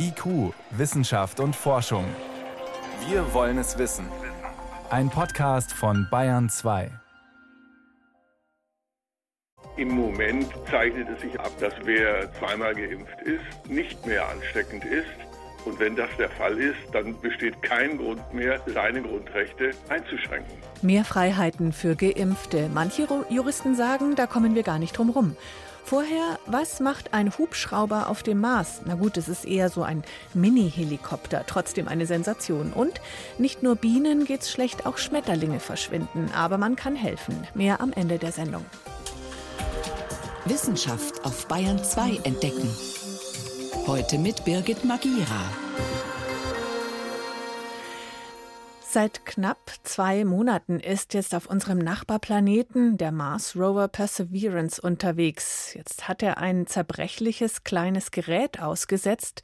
IQ, Wissenschaft und Forschung. Wir wollen es wissen. Ein Podcast von Bayern 2. Im Moment zeichnet es sich ab, dass wer zweimal geimpft ist, nicht mehr ansteckend ist. Und wenn das der Fall ist, dann besteht kein Grund mehr, seine Grundrechte einzuschränken. Mehr Freiheiten für Geimpfte. Manche Juristen sagen, da kommen wir gar nicht drum rum. Vorher, was macht ein Hubschrauber auf dem Mars? Na gut, es ist eher so ein Mini-Helikopter, trotzdem eine Sensation. Und nicht nur Bienen geht's schlecht, auch Schmetterlinge verschwinden. Aber man kann helfen. Mehr am Ende der Sendung. Wissenschaft auf Bayern 2 entdecken. Heute mit Birgit Magira. Seit knapp zwei Monaten ist jetzt auf unserem Nachbarplaneten der Mars Rover Perseverance unterwegs. Jetzt hat er ein zerbrechliches kleines Gerät ausgesetzt,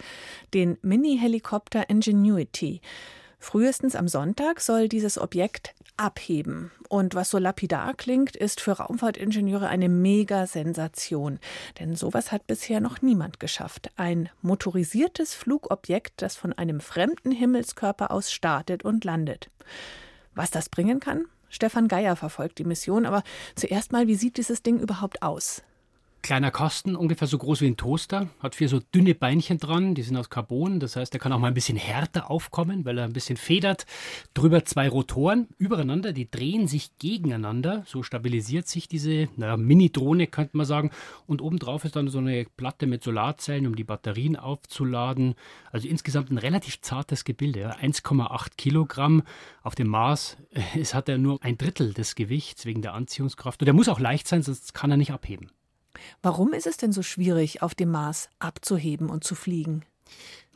den Mini-Helikopter Ingenuity. Frühestens am Sonntag soll dieses Objekt abheben. Und was so lapidar klingt, ist für Raumfahrtingenieure eine Mega-Sensation. Denn sowas hat bisher noch niemand geschafft. Ein motorisiertes Flugobjekt, das von einem fremden Himmelskörper aus startet und landet. Was das bringen kann? Stefan Geier verfolgt die Mission, aber zuerst mal, wie sieht dieses Ding überhaupt aus? Kleiner Kasten, ungefähr so groß wie ein Toaster, hat vier so dünne Beinchen dran, die sind aus Carbon, das heißt, er kann auch mal ein bisschen härter aufkommen, weil er ein bisschen federt. Drüber zwei Rotoren übereinander, die drehen sich gegeneinander, so stabilisiert sich diese naja, Mini-Drohne, könnte man sagen. Und obendrauf ist dann so eine Platte mit Solarzellen, um die Batterien aufzuladen. Also insgesamt ein relativ zartes Gebilde, 1,8 Kilogramm. Auf dem Mars es hat er nur ein Drittel des Gewichts wegen der Anziehungskraft. Und er muss auch leicht sein, sonst kann er nicht abheben. Warum ist es denn so schwierig, auf dem Mars abzuheben und zu fliegen?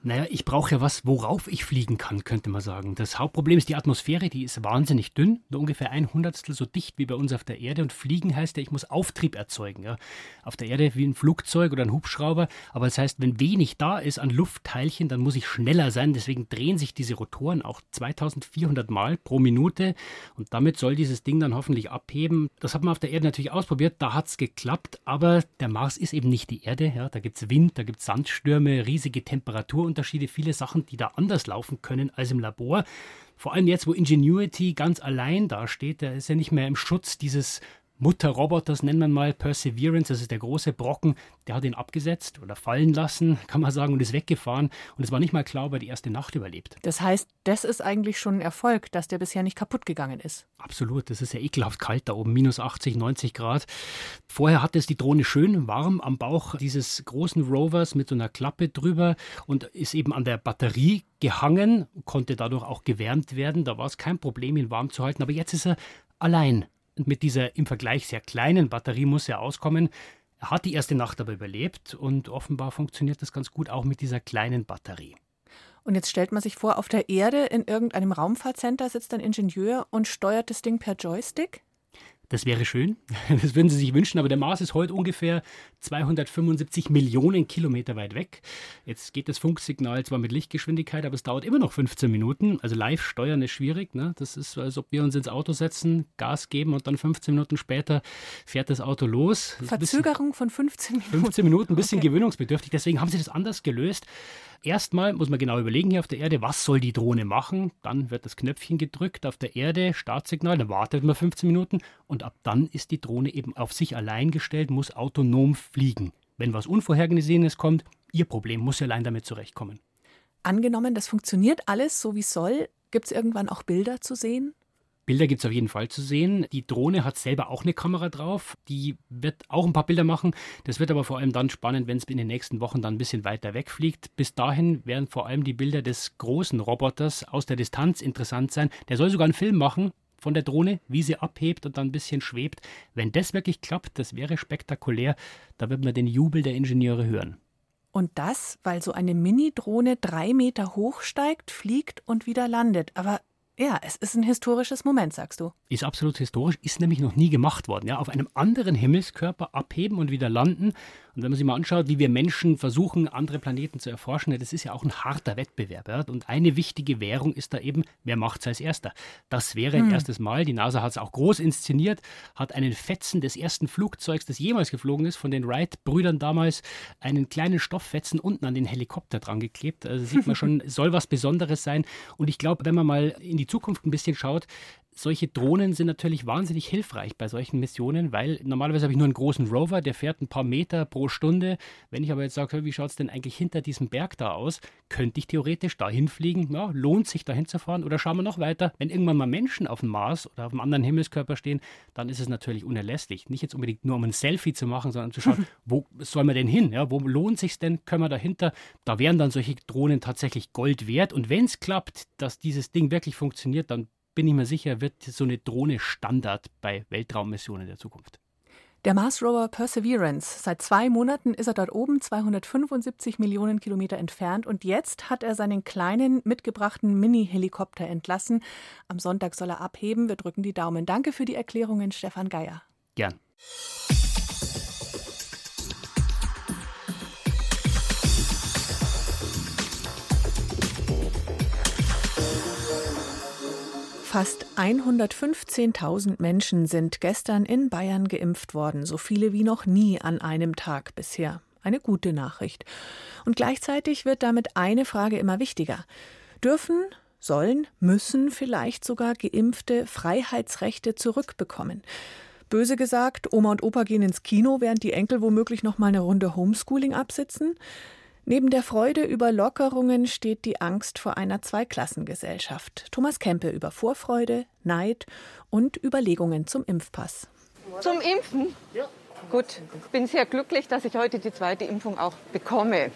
Naja, ich brauche ja was, worauf ich fliegen kann, könnte man sagen. Das Hauptproblem ist die Atmosphäre, die ist wahnsinnig dünn, nur ungefähr ein Hundertstel so dicht wie bei uns auf der Erde. Und fliegen heißt ja, ich muss Auftrieb erzeugen. Ja. Auf der Erde wie ein Flugzeug oder ein Hubschrauber. Aber das heißt, wenn wenig da ist an Luftteilchen, dann muss ich schneller sein. Deswegen drehen sich diese Rotoren auch 2400 Mal pro Minute. Und damit soll dieses Ding dann hoffentlich abheben. Das hat man auf der Erde natürlich ausprobiert, da hat es geklappt. Aber der Mars ist eben nicht die Erde. Ja. Da gibt es Wind, da gibt es Sandstürme, riesige Temperaturen. Unterschiede, viele Sachen, die da anders laufen können als im Labor. Vor allem jetzt, wo Ingenuity ganz allein dasteht, der ist ja nicht mehr im Schutz dieses Mutterroboters, nennen wir mal Perseverance, das ist der große Brocken, der hat ihn abgesetzt oder fallen lassen, kann man sagen, und ist weggefahren. Und es war nicht mal klar, ob er die erste Nacht überlebt. Das heißt, das ist eigentlich schon ein Erfolg, dass der bisher nicht kaputt gegangen ist. Absolut, das ist ja ekelhaft kalt da oben, minus 80, 90 Grad. Vorher hatte es die Drohne schön warm am Bauch dieses großen Rovers mit so einer Klappe drüber und ist eben an der Batterie gehangen, konnte dadurch auch gewärmt werden. Da war es kein Problem, ihn warm zu halten. Aber jetzt ist er allein mit dieser im Vergleich sehr kleinen Batterie muss er auskommen. Er hat die erste Nacht aber überlebt und offenbar funktioniert das ganz gut auch mit dieser kleinen Batterie. Und jetzt stellt man sich vor, auf der Erde in irgendeinem Raumfahrtcenter sitzt ein Ingenieur und steuert das Ding per Joystick? Das wäre schön, das würden Sie sich wünschen, aber der Mars ist heute ungefähr 275 Millionen Kilometer weit weg. Jetzt geht das Funksignal zwar mit Lichtgeschwindigkeit, aber es dauert immer noch 15 Minuten. Also live steuern ist schwierig. Ne? Das ist, als ob wir uns ins Auto setzen, Gas geben und dann 15 Minuten später fährt das Auto los. Das Verzögerung von 15 Minuten. 15 Minuten, ein bisschen okay. gewöhnungsbedürftig. Deswegen haben sie das anders gelöst. Erstmal muss man genau überlegen hier auf der Erde, was soll die Drohne machen? Dann wird das Knöpfchen gedrückt auf der Erde, Startsignal, dann wartet man 15 Minuten und ab dann ist die Drohne eben auf sich allein gestellt, muss autonom fliegen. Wenn was Unvorhergesehenes kommt, ihr Problem, muss sie allein damit zurechtkommen. Angenommen, das funktioniert alles so wie soll, gibt es irgendwann auch Bilder zu sehen? Bilder gibt es auf jeden Fall zu sehen. Die Drohne hat selber auch eine Kamera drauf. Die wird auch ein paar Bilder machen. Das wird aber vor allem dann spannend, wenn es in den nächsten Wochen dann ein bisschen weiter wegfliegt. Bis dahin werden vor allem die Bilder des großen Roboters aus der Distanz interessant sein. Der soll sogar einen Film machen von der Drohne, wie sie abhebt und dann ein bisschen schwebt. Wenn das wirklich klappt, das wäre spektakulär. Da wird man den Jubel der Ingenieure hören. Und das, weil so eine Mini-Drohne drei Meter hoch steigt, fliegt und wieder landet. Aber Ja, es ist ein historisches Moment, sagst du. Ist absolut historisch, ist nämlich noch nie gemacht worden. Ja, auf einem anderen Himmelskörper abheben und wieder landen. Und wenn man sich mal anschaut, wie wir Menschen versuchen, andere Planeten zu erforschen, das ist ja auch ein harter Wettbewerb. Ja? Und eine wichtige Währung ist da eben, wer macht es als erster? Das wäre ein hm. erstes Mal. Die NASA hat es auch groß inszeniert, hat einen Fetzen des ersten Flugzeugs, das jemals geflogen ist, von den Wright-Brüdern damals, einen kleinen Stofffetzen unten an den Helikopter dran geklebt. Also sieht man schon, soll was Besonderes sein. Und ich glaube, wenn man mal in die Zukunft ein bisschen schaut, solche Drohnen sind natürlich wahnsinnig hilfreich bei solchen Missionen, weil normalerweise habe ich nur einen großen Rover, der fährt ein paar Meter pro Stunde. Wenn ich aber jetzt sage, wie schaut es denn eigentlich hinter diesem Berg da aus, könnte ich theoretisch dahin fliegen. Ja, lohnt sich dahin zu fahren? Oder schauen wir noch weiter, wenn irgendwann mal Menschen auf dem Mars oder auf einem anderen Himmelskörper stehen, dann ist es natürlich unerlässlich. Nicht jetzt unbedingt nur um ein Selfie zu machen, sondern zu schauen, wo soll man denn hin? Ja, wo lohnt sich denn? Können wir dahinter? Da wären dann solche Drohnen tatsächlich Gold wert. Und wenn es klappt, dass dieses Ding wirklich funktioniert, dann bin ich mir sicher, wird so eine Drohne Standard bei Weltraummissionen der Zukunft. Der Mars Rover Perseverance. Seit zwei Monaten ist er dort oben, 275 Millionen Kilometer entfernt. Und jetzt hat er seinen kleinen mitgebrachten Mini-Helikopter entlassen. Am Sonntag soll er abheben. Wir drücken die Daumen. Danke für die Erklärungen, Stefan Geier. Gern. Fast 115.000 Menschen sind gestern in Bayern geimpft worden, so viele wie noch nie an einem Tag bisher. Eine gute Nachricht. Und gleichzeitig wird damit eine Frage immer wichtiger. Dürfen, sollen, müssen vielleicht sogar geimpfte Freiheitsrechte zurückbekommen? Böse gesagt, Oma und Opa gehen ins Kino, während die Enkel womöglich noch mal eine Runde Homeschooling absitzen. Neben der Freude über Lockerungen steht die Angst vor einer Zweiklassengesellschaft. Thomas Kempe über Vorfreude, Neid und Überlegungen zum Impfpass. Zum Impfen? Ja. Gut, ich bin sehr glücklich, dass ich heute die zweite Impfung auch bekomme.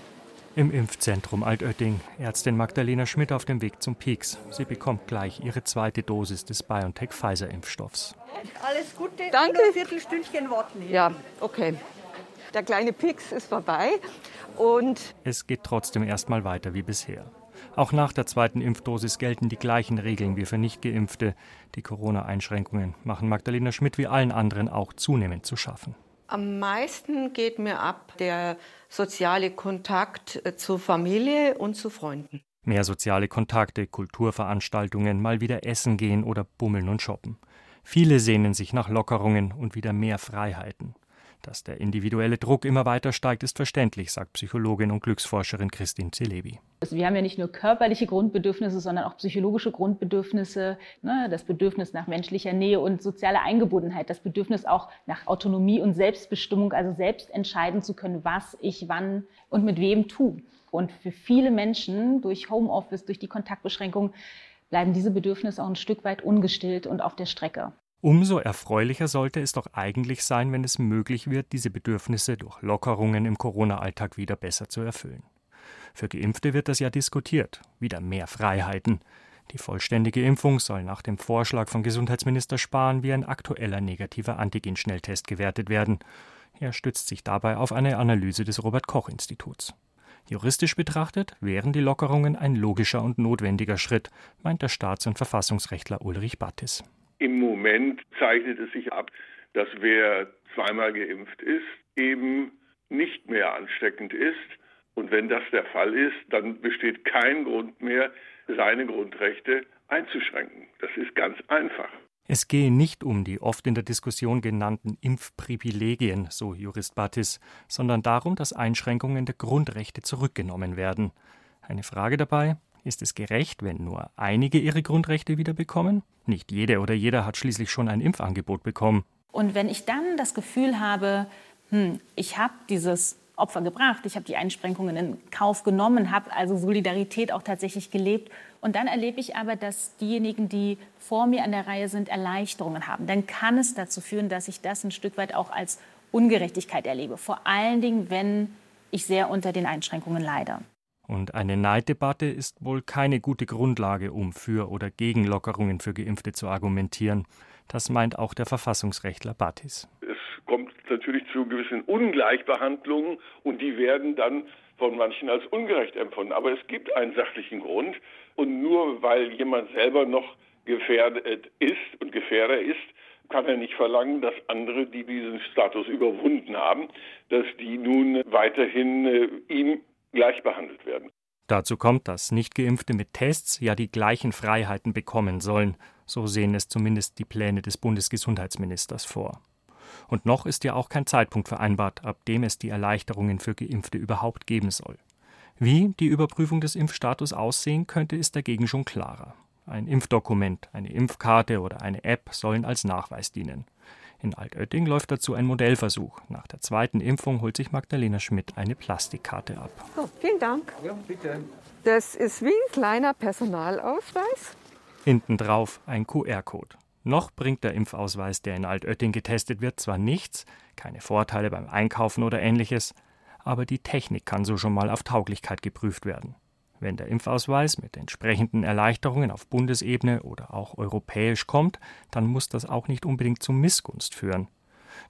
Im Impfzentrum Altötting. Ärztin Magdalena Schmidt auf dem Weg zum Peaks. Sie bekommt gleich ihre zweite Dosis des BioNTech-Pfizer-Impfstoffs. Alles Gute. Danke. Ein Viertelstündchen warten. Ja, okay. Der kleine Peaks ist vorbei. Und es geht trotzdem erstmal weiter wie bisher. Auch nach der zweiten Impfdosis gelten die gleichen Regeln wie für Nichtgeimpfte. Die Corona-Einschränkungen machen Magdalena Schmidt wie allen anderen auch zunehmend zu schaffen. Am meisten geht mir ab der soziale Kontakt äh, zur Familie und zu Freunden. Mehr soziale Kontakte, Kulturveranstaltungen, mal wieder essen gehen oder bummeln und shoppen. Viele sehnen sich nach Lockerungen und wieder mehr Freiheiten. Dass der individuelle Druck immer weiter steigt, ist verständlich, sagt Psychologin und Glücksforscherin Christine Celebi. Also wir haben ja nicht nur körperliche Grundbedürfnisse, sondern auch psychologische Grundbedürfnisse. Ne? Das Bedürfnis nach menschlicher Nähe und sozialer Eingebundenheit, das Bedürfnis auch nach Autonomie und Selbstbestimmung, also selbst entscheiden zu können, was ich wann und mit wem tue. Und für viele Menschen durch Homeoffice, durch die Kontaktbeschränkung, bleiben diese Bedürfnisse auch ein Stück weit ungestillt und auf der Strecke. Umso erfreulicher sollte es doch eigentlich sein, wenn es möglich wird, diese Bedürfnisse durch Lockerungen im Corona-Alltag wieder besser zu erfüllen. Für Geimpfte wird das ja diskutiert, wieder mehr Freiheiten. Die vollständige Impfung soll nach dem Vorschlag von Gesundheitsminister Spahn wie ein aktueller negativer Antigen-Schnelltest gewertet werden. Er stützt sich dabei auf eine Analyse des Robert Koch Instituts. Juristisch betrachtet wären die Lockerungen ein logischer und notwendiger Schritt, meint der Staats- und Verfassungsrechtler Ulrich Battis. Im Moment zeichnet es sich ab, dass wer zweimal geimpft ist, eben nicht mehr ansteckend ist. Und wenn das der Fall ist, dann besteht kein Grund mehr, seine Grundrechte einzuschränken. Das ist ganz einfach. Es gehe nicht um die oft in der Diskussion genannten Impfprivilegien, so Jurist Battis, sondern darum, dass Einschränkungen der Grundrechte zurückgenommen werden. Eine Frage dabei, ist es gerecht, wenn nur einige ihre Grundrechte wieder bekommen? Nicht jede oder jeder hat schließlich schon ein Impfangebot bekommen. Und wenn ich dann das Gefühl habe, hm, ich habe dieses Opfer gebracht, ich habe die Einschränkungen in Kauf genommen, habe also Solidarität auch tatsächlich gelebt. Und dann erlebe ich aber, dass diejenigen, die vor mir an der Reihe sind, Erleichterungen haben. Dann kann es dazu führen, dass ich das ein Stück weit auch als Ungerechtigkeit erlebe. Vor allen Dingen, wenn ich sehr unter den Einschränkungen leide. Und eine Neiddebatte ist wohl keine gute Grundlage, um für oder gegen Lockerungen für Geimpfte zu argumentieren. Das meint auch der Verfassungsrechtler Battis. Es kommt natürlich zu gewissen Ungleichbehandlungen und die werden dann von manchen als ungerecht empfunden. Aber es gibt einen sachlichen Grund und nur weil jemand selber noch gefährdet ist und Gefährder ist, kann er nicht verlangen, dass andere, die diesen Status überwunden haben, dass die nun weiterhin äh, ihm gleich behandelt werden. Dazu kommt, dass Nichtgeimpfte mit Tests ja die gleichen Freiheiten bekommen sollen. So sehen es zumindest die Pläne des Bundesgesundheitsministers vor. Und noch ist ja auch kein Zeitpunkt vereinbart, ab dem es die Erleichterungen für Geimpfte überhaupt geben soll. Wie die Überprüfung des Impfstatus aussehen könnte, ist dagegen schon klarer. Ein Impfdokument, eine Impfkarte oder eine App sollen als Nachweis dienen. In Altötting läuft dazu ein Modellversuch. Nach der zweiten Impfung holt sich Magdalena Schmidt eine Plastikkarte ab. Oh, vielen Dank. Ja, bitte. Das ist wie ein kleiner Personalausweis. Hinten drauf ein QR-Code. Noch bringt der Impfausweis, der in Altötting getestet wird, zwar nichts, keine Vorteile beim Einkaufen oder ähnliches, aber die Technik kann so schon mal auf Tauglichkeit geprüft werden. Wenn der Impfausweis mit entsprechenden Erleichterungen auf Bundesebene oder auch europäisch kommt, dann muss das auch nicht unbedingt zu Missgunst führen.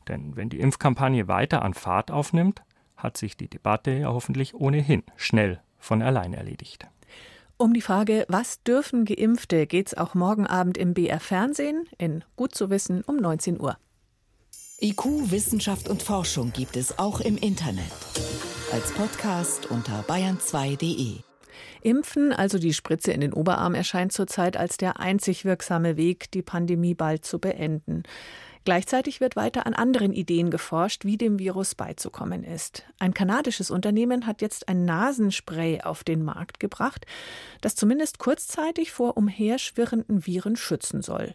Denn wenn die Impfkampagne weiter an Fahrt aufnimmt, hat sich die Debatte ja hoffentlich ohnehin schnell von allein erledigt. Um die Frage, was dürfen Geimpfte, geht's auch morgen Abend im BR Fernsehen in Gut zu wissen um 19 Uhr. IQ, Wissenschaft und Forschung gibt es auch im Internet. Als Podcast unter bayern2.de. Impfen, also die Spritze in den Oberarm, erscheint zurzeit als der einzig wirksame Weg, die Pandemie bald zu beenden. Gleichzeitig wird weiter an anderen Ideen geforscht, wie dem Virus beizukommen ist. Ein kanadisches Unternehmen hat jetzt ein Nasenspray auf den Markt gebracht, das zumindest kurzzeitig vor umherschwirrenden Viren schützen soll.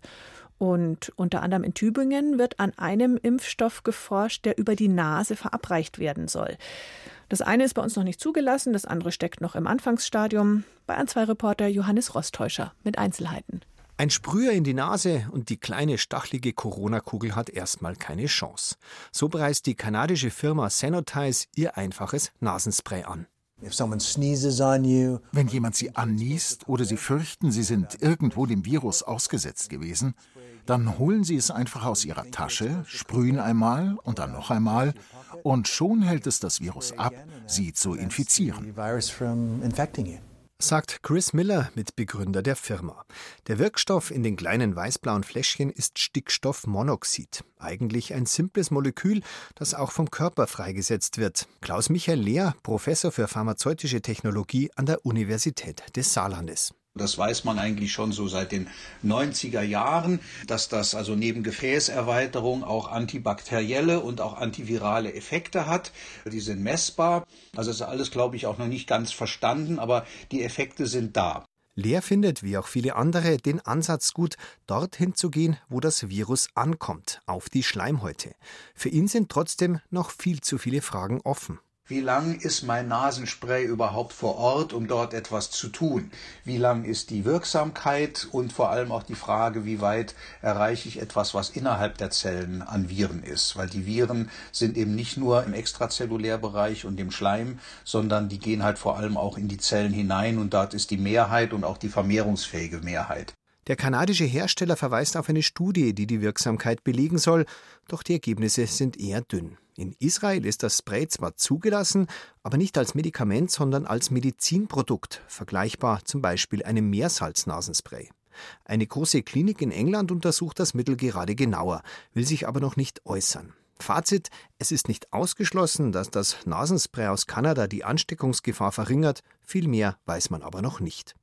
Und unter anderem in Tübingen wird an einem Impfstoff geforscht, der über die Nase verabreicht werden soll. Das eine ist bei uns noch nicht zugelassen, das andere steckt noch im Anfangsstadium. Bei ein zwei Reporter Johannes Rostäuscher mit Einzelheiten. Ein Sprüher in die Nase und die kleine stachelige Corona-Kugel hat erstmal keine Chance. So preist die kanadische Firma Sanotize ihr einfaches Nasenspray an. Wenn jemand sie anniest oder sie fürchten, sie sind irgendwo dem Virus ausgesetzt gewesen, dann holen sie es einfach aus ihrer Tasche, sprühen einmal und dann noch einmal und schon hält es das Virus ab, sie zu infizieren. Sagt Chris Miller, Mitbegründer der Firma. Der Wirkstoff in den kleinen weißblauen Fläschchen ist Stickstoffmonoxid. Eigentlich ein simples Molekül, das auch vom Körper freigesetzt wird. Klaus Michael Lehr, Professor für pharmazeutische Technologie an der Universität des Saarlandes. Das weiß man eigentlich schon so seit den 90er Jahren, dass das also neben Gefäßerweiterung auch antibakterielle und auch antivirale Effekte hat. Die sind messbar. Also ist alles, glaube ich, auch noch nicht ganz verstanden, aber die Effekte sind da. Lehr findet, wie auch viele andere, den Ansatz gut, dorthin zu gehen, wo das Virus ankommt, auf die Schleimhäute. Für ihn sind trotzdem noch viel zu viele Fragen offen. Wie lang ist mein Nasenspray überhaupt vor Ort, um dort etwas zu tun? Wie lang ist die Wirksamkeit und vor allem auch die Frage, wie weit erreiche ich etwas, was innerhalb der Zellen an Viren ist? Weil die Viren sind eben nicht nur im Extrazellulärbereich und im Schleim, sondern die gehen halt vor allem auch in die Zellen hinein und dort ist die Mehrheit und auch die vermehrungsfähige Mehrheit. Der kanadische Hersteller verweist auf eine Studie, die die Wirksamkeit belegen soll, doch die Ergebnisse sind eher dünn. In Israel ist das Spray zwar zugelassen, aber nicht als Medikament, sondern als Medizinprodukt, vergleichbar zum Beispiel einem Meersalznasenspray. Eine große Klinik in England untersucht das Mittel gerade genauer, will sich aber noch nicht äußern. Fazit: Es ist nicht ausgeschlossen, dass das Nasenspray aus Kanada die Ansteckungsgefahr verringert, viel mehr weiß man aber noch nicht.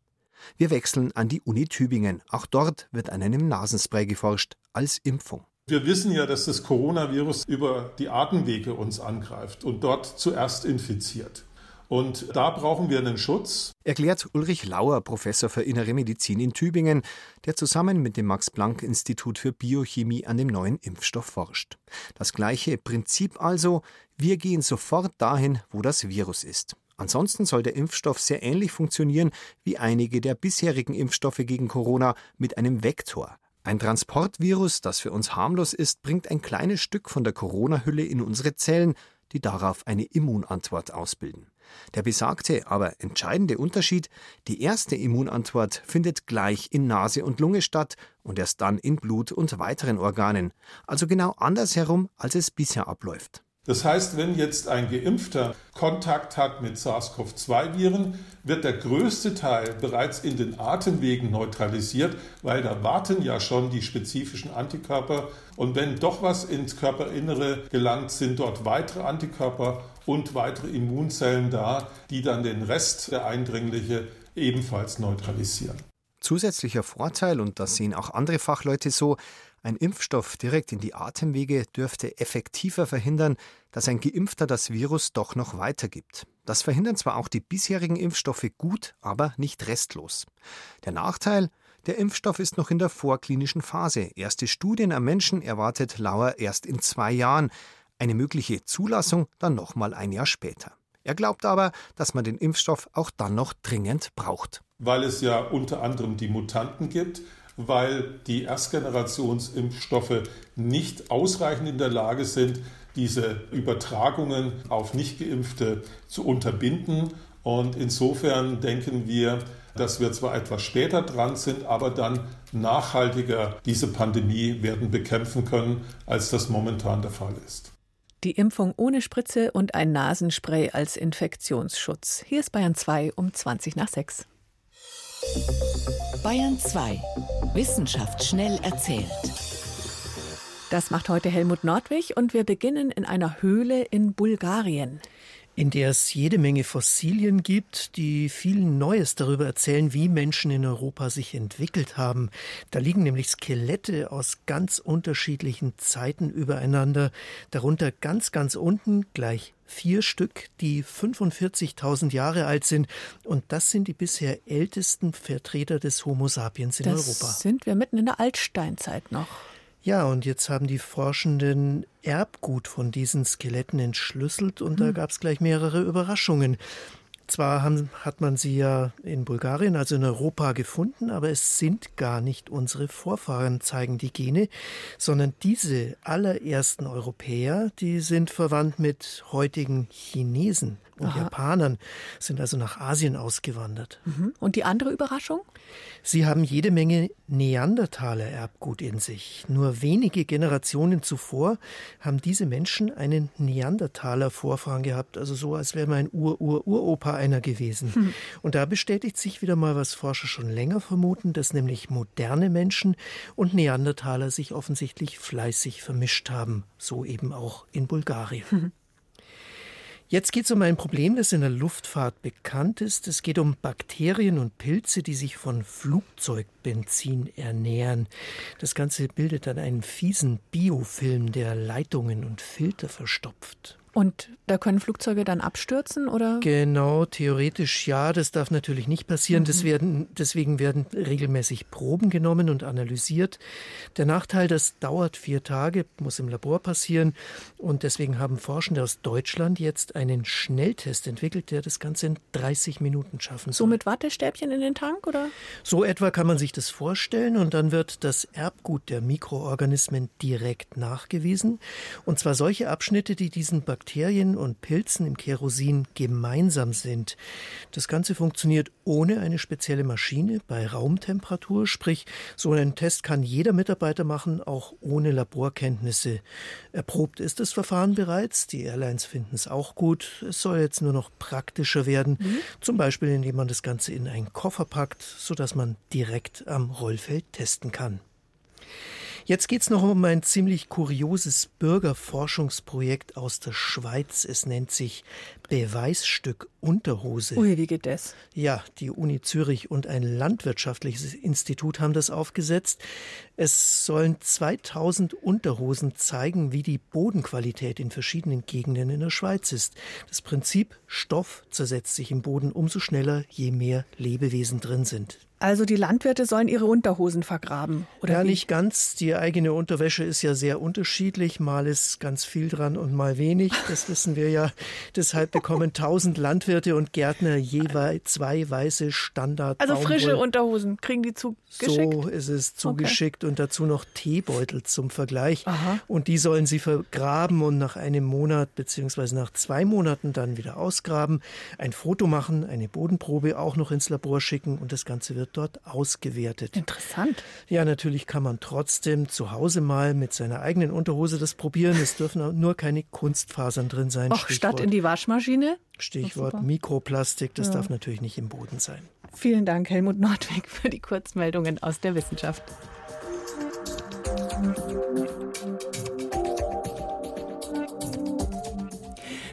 Wir wechseln an die Uni Tübingen. Auch dort wird an einem Nasenspray geforscht als Impfung. Wir wissen ja, dass das Coronavirus über die Atemwege uns angreift und dort zuerst infiziert. Und da brauchen wir einen Schutz. Erklärt Ulrich Lauer, Professor für Innere Medizin in Tübingen, der zusammen mit dem Max-Planck-Institut für Biochemie an dem neuen Impfstoff forscht. Das gleiche Prinzip also, wir gehen sofort dahin, wo das Virus ist. Ansonsten soll der Impfstoff sehr ähnlich funktionieren wie einige der bisherigen Impfstoffe gegen Corona mit einem Vektor. Ein Transportvirus, das für uns harmlos ist, bringt ein kleines Stück von der Corona-Hülle in unsere Zellen, die darauf eine Immunantwort ausbilden. Der besagte, aber entscheidende Unterschied, die erste Immunantwort findet gleich in Nase und Lunge statt und erst dann in Blut und weiteren Organen, also genau andersherum, als es bisher abläuft. Das heißt, wenn jetzt ein Geimpfter Kontakt hat mit SARS-CoV-2-Viren, wird der größte Teil bereits in den Atemwegen neutralisiert, weil da warten ja schon die spezifischen Antikörper. Und wenn doch was ins Körperinnere gelangt, sind dort weitere Antikörper und weitere Immunzellen da, die dann den Rest der Eindringliche ebenfalls neutralisieren. Zusätzlicher Vorteil, und das sehen auch andere Fachleute so, ein Impfstoff direkt in die Atemwege dürfte effektiver verhindern, dass ein Geimpfter das Virus doch noch weitergibt. Das verhindern zwar auch die bisherigen Impfstoffe gut, aber nicht restlos. Der Nachteil, der Impfstoff ist noch in der vorklinischen Phase. Erste Studien am Menschen erwartet Lauer erst in zwei Jahren. Eine mögliche Zulassung dann nochmal ein Jahr später. Er glaubt aber, dass man den Impfstoff auch dann noch dringend braucht. Weil es ja unter anderem die Mutanten gibt, weil die Erstgenerationsimpfstoffe nicht ausreichend in der Lage sind, diese Übertragungen auf Nichtgeimpfte zu unterbinden. Und insofern denken wir, dass wir zwar etwas später dran sind, aber dann nachhaltiger diese Pandemie werden bekämpfen können, als das momentan der Fall ist. Die Impfung ohne Spritze und ein Nasenspray als Infektionsschutz. Hier ist Bayern 2 um 20 nach 6. Bayern 2. Wissenschaft schnell erzählt. Das macht heute Helmut Nordwig und wir beginnen in einer Höhle in Bulgarien in der es jede Menge Fossilien gibt, die viel Neues darüber erzählen, wie Menschen in Europa sich entwickelt haben. Da liegen nämlich Skelette aus ganz unterschiedlichen Zeiten übereinander, darunter ganz, ganz unten gleich vier Stück, die 45.000 Jahre alt sind. Und das sind die bisher ältesten Vertreter des Homo sapiens in das Europa. Sind wir mitten in der Altsteinzeit noch? Ja, und jetzt haben die Forschenden Erbgut von diesen Skeletten entschlüsselt und hm. da gab es gleich mehrere Überraschungen. Zwar haben, hat man sie ja in Bulgarien, also in Europa gefunden, aber es sind gar nicht unsere Vorfahren, zeigen die Gene, sondern diese allerersten Europäer, die sind verwandt mit heutigen Chinesen und Aha. Japanern, sind also nach Asien ausgewandert. Mhm. Und die andere Überraschung? Sie haben jede Menge Neandertaler-Erbgut in sich. Nur wenige Generationen zuvor haben diese Menschen einen Neandertaler-Vorfahren gehabt, also so, als wäre mein Ur-Ur-Uropa einer gewesen. Mhm. Und da bestätigt sich wieder mal, was Forscher schon länger vermuten, dass nämlich moderne Menschen und Neandertaler sich offensichtlich fleißig vermischt haben, so eben auch in Bulgarien. Mhm. Jetzt geht es um ein Problem, das in der Luftfahrt bekannt ist. Es geht um Bakterien und Pilze, die sich von Flugzeugbenzin ernähren. Das Ganze bildet dann einen fiesen Biofilm, der Leitungen und Filter verstopft. Und da können Flugzeuge dann abstürzen, oder? Genau, theoretisch ja. Das darf natürlich nicht passieren. Mhm. Werden, deswegen werden regelmäßig Proben genommen und analysiert. Der Nachteil, das dauert vier Tage, muss im Labor passieren. Und deswegen haben Forschende aus Deutschland jetzt einen Schnelltest entwickelt, der das Ganze in 30 Minuten schaffen soll. So mit Wattestäbchen in den Tank, oder? So etwa kann man sich das vorstellen. Und dann wird das Erbgut der Mikroorganismen direkt nachgewiesen. Und zwar solche Abschnitte, die diesen Bakterien Bakterien und Pilzen im Kerosin gemeinsam sind. Das Ganze funktioniert ohne eine spezielle Maschine bei Raumtemperatur, sprich so einen Test kann jeder Mitarbeiter machen, auch ohne Laborkenntnisse. Erprobt ist das Verfahren bereits, die Airlines finden es auch gut. Es soll jetzt nur noch praktischer werden, mhm. zum Beispiel indem man das Ganze in einen Koffer packt, sodass man direkt am Rollfeld testen kann. Jetzt geht es noch um ein ziemlich kurioses Bürgerforschungsprojekt aus der Schweiz. Es nennt sich Beweisstück Unterhose. Ui, wie geht das? Ja, die Uni Zürich und ein landwirtschaftliches Institut haben das aufgesetzt. Es sollen 2000 Unterhosen zeigen, wie die Bodenqualität in verschiedenen Gegenden in der Schweiz ist. Das Prinzip Stoff zersetzt sich im Boden umso schneller, je mehr Lebewesen drin sind. Also die Landwirte sollen ihre Unterhosen vergraben, oder? Ja, wie? nicht ganz. Die eigene Unterwäsche ist ja sehr unterschiedlich. Mal ist ganz viel dran und mal wenig. Das wissen wir ja. Deshalb bekommen tausend Landwirte und Gärtner jeweils zwei weiße Standard. Also frische Unterhosen kriegen die zugeschickt? So ist es zugeschickt okay. und dazu noch Teebeutel zum Vergleich. Aha. Und die sollen sie vergraben und nach einem Monat beziehungsweise nach zwei Monaten dann wieder ausgraben, ein Foto machen, eine Bodenprobe auch noch ins Labor schicken und das Ganze wird wird dort ausgewertet. Interessant. Ja, natürlich kann man trotzdem zu Hause mal mit seiner eigenen Unterhose das probieren. Es dürfen nur keine Kunstfasern drin sein. Auch statt in die Waschmaschine? Stichwort Mikroplastik, das ja. darf natürlich nicht im Boden sein. Vielen Dank, Helmut Nordwig, für die Kurzmeldungen aus der Wissenschaft.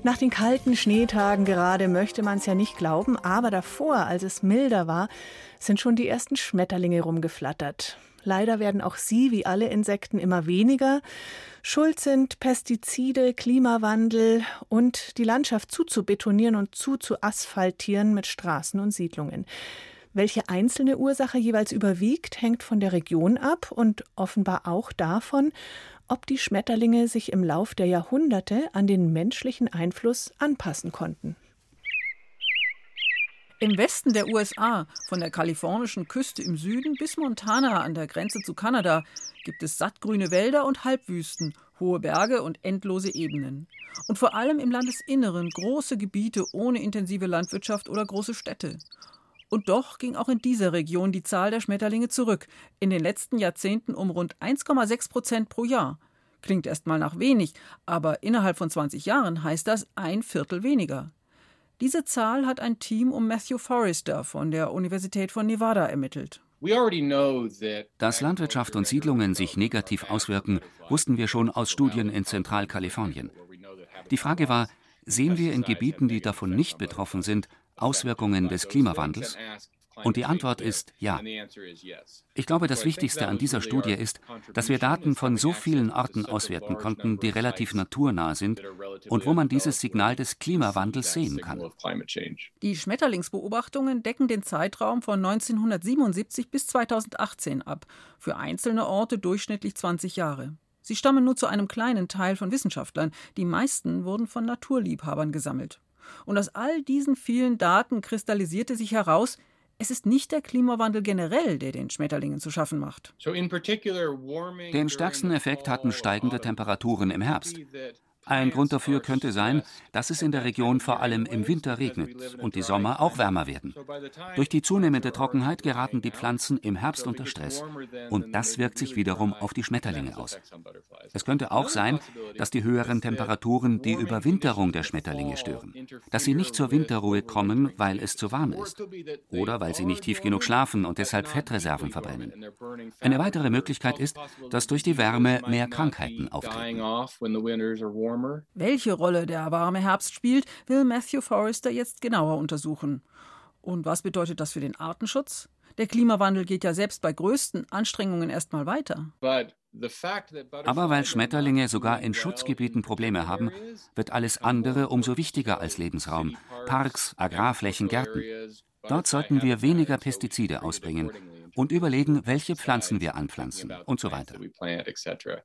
Nach den kalten Schneetagen gerade möchte man es ja nicht glauben, aber davor, als es milder war, sind schon die ersten Schmetterlinge rumgeflattert. Leider werden auch sie, wie alle Insekten, immer weniger. Schuld sind Pestizide, Klimawandel und die Landschaft zuzubetonieren und zuzuasphaltieren mit Straßen und Siedlungen. Welche einzelne Ursache jeweils überwiegt, hängt von der Region ab und offenbar auch davon, ob die Schmetterlinge sich im Lauf der Jahrhunderte an den menschlichen Einfluss anpassen konnten. Im Westen der USA, von der kalifornischen Küste im Süden bis Montana an der Grenze zu Kanada, gibt es sattgrüne Wälder und Halbwüsten, hohe Berge und endlose Ebenen. Und vor allem im Landesinneren große Gebiete ohne intensive Landwirtschaft oder große Städte. Und doch ging auch in dieser Region die Zahl der Schmetterlinge zurück, in den letzten Jahrzehnten um rund 1,6 Prozent pro Jahr. Klingt erstmal nach wenig, aber innerhalb von 20 Jahren heißt das ein Viertel weniger. Diese Zahl hat ein Team um Matthew Forrester von der Universität von Nevada ermittelt. Dass Landwirtschaft und Siedlungen sich negativ auswirken, wussten wir schon aus Studien in Zentralkalifornien. Die Frage war, sehen wir in Gebieten, die davon nicht betroffen sind, Auswirkungen des Klimawandels? Und die Antwort ist ja. Ich glaube, das Wichtigste an dieser Studie ist, dass wir Daten von so vielen Orten auswerten konnten, die relativ naturnah sind und wo man dieses Signal des Klimawandels sehen kann. Die Schmetterlingsbeobachtungen decken den Zeitraum von 1977 bis 2018 ab, für einzelne Orte durchschnittlich 20 Jahre. Sie stammen nur zu einem kleinen Teil von Wissenschaftlern, die meisten wurden von Naturliebhabern gesammelt. Und aus all diesen vielen Daten kristallisierte sich heraus, es ist nicht der Klimawandel generell, der den Schmetterlingen zu schaffen macht. Den stärksten Effekt hatten steigende Temperaturen im Herbst. Ein Grund dafür könnte sein, dass es in der Region vor allem im Winter regnet und die Sommer auch wärmer werden. Durch die zunehmende Trockenheit geraten die Pflanzen im Herbst unter Stress und das wirkt sich wiederum auf die Schmetterlinge aus. Es könnte auch sein, dass die höheren Temperaturen die Überwinterung der Schmetterlinge stören, dass sie nicht zur Winterruhe kommen, weil es zu warm ist oder weil sie nicht tief genug schlafen und deshalb Fettreserven verbrennen. Eine weitere Möglichkeit ist, dass durch die Wärme mehr Krankheiten auftreten. Welche Rolle der warme Herbst spielt, will Matthew Forrester jetzt genauer untersuchen. Und was bedeutet das für den Artenschutz? Der Klimawandel geht ja selbst bei größten Anstrengungen erstmal weiter. Aber weil Schmetterlinge sogar in Schutzgebieten Probleme haben, wird alles andere umso wichtiger als Lebensraum. Parks, Agrarflächen, Gärten. Dort sollten wir weniger Pestizide ausbringen und überlegen, welche Pflanzen wir anpflanzen und so weiter.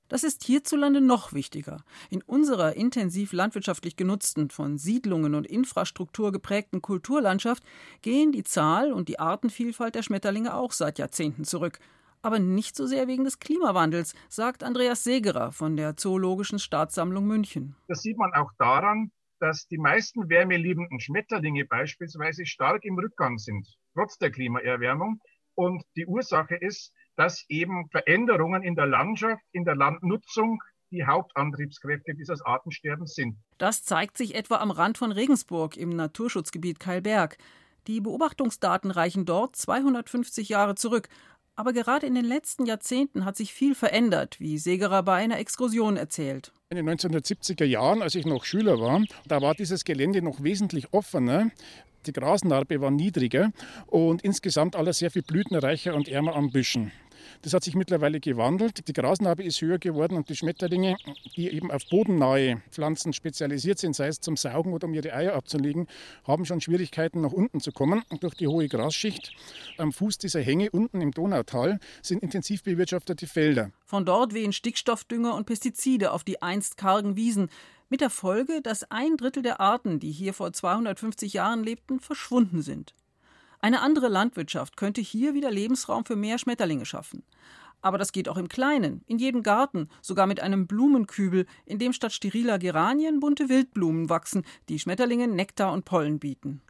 Das ist hierzulande noch wichtiger. In unserer intensiv landwirtschaftlich genutzten, von Siedlungen und Infrastruktur geprägten Kulturlandschaft gehen die Zahl und die Artenvielfalt der Schmetterlinge auch seit Jahrzehnten zurück. Aber nicht so sehr wegen des Klimawandels, sagt Andreas Segerer von der Zoologischen Staatssammlung München. Das sieht man auch daran, dass die meisten wärmeliebenden Schmetterlinge beispielsweise stark im Rückgang sind, trotz der Klimaerwärmung. Und die Ursache ist, dass eben Veränderungen in der Landschaft, in der Landnutzung die Hauptantriebskräfte dieses Artensterbens sind. Das zeigt sich etwa am Rand von Regensburg im Naturschutzgebiet Keilberg. Die Beobachtungsdaten reichen dort 250 Jahre zurück. Aber gerade in den letzten Jahrzehnten hat sich viel verändert, wie Segerer bei einer Exkursion erzählt. In den 1970er Jahren, als ich noch Schüler war, da war dieses Gelände noch wesentlich offener. Die Grasnarbe war niedriger und insgesamt alles sehr viel blütenreicher und ärmer an Büschen. Das hat sich mittlerweile gewandelt. Die Grasnarbe ist höher geworden und die Schmetterlinge, die eben auf bodennahe Pflanzen spezialisiert sind, sei es zum Saugen oder um ihre Eier abzulegen, haben schon Schwierigkeiten nach unten zu kommen. durch die hohe Grasschicht am Fuß dieser Hänge unten im Donautal sind intensiv bewirtschaftete Felder. Von dort wehen Stickstoffdünger und Pestizide auf die einst kargen Wiesen. Mit der Folge, dass ein Drittel der Arten, die hier vor 250 Jahren lebten, verschwunden sind. Eine andere Landwirtschaft könnte hier wieder Lebensraum für mehr Schmetterlinge schaffen. Aber das geht auch im Kleinen, in jedem Garten, sogar mit einem Blumenkübel, in dem statt steriler Geranien bunte Wildblumen wachsen, die Schmetterlingen Nektar und Pollen bieten.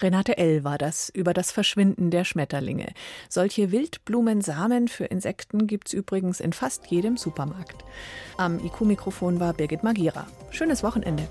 Renate L. war das über das Verschwinden der Schmetterlinge. Solche Wildblumensamen für Insekten gibt es übrigens in fast jedem Supermarkt. Am IQ-Mikrofon war Birgit Magira. Schönes Wochenende.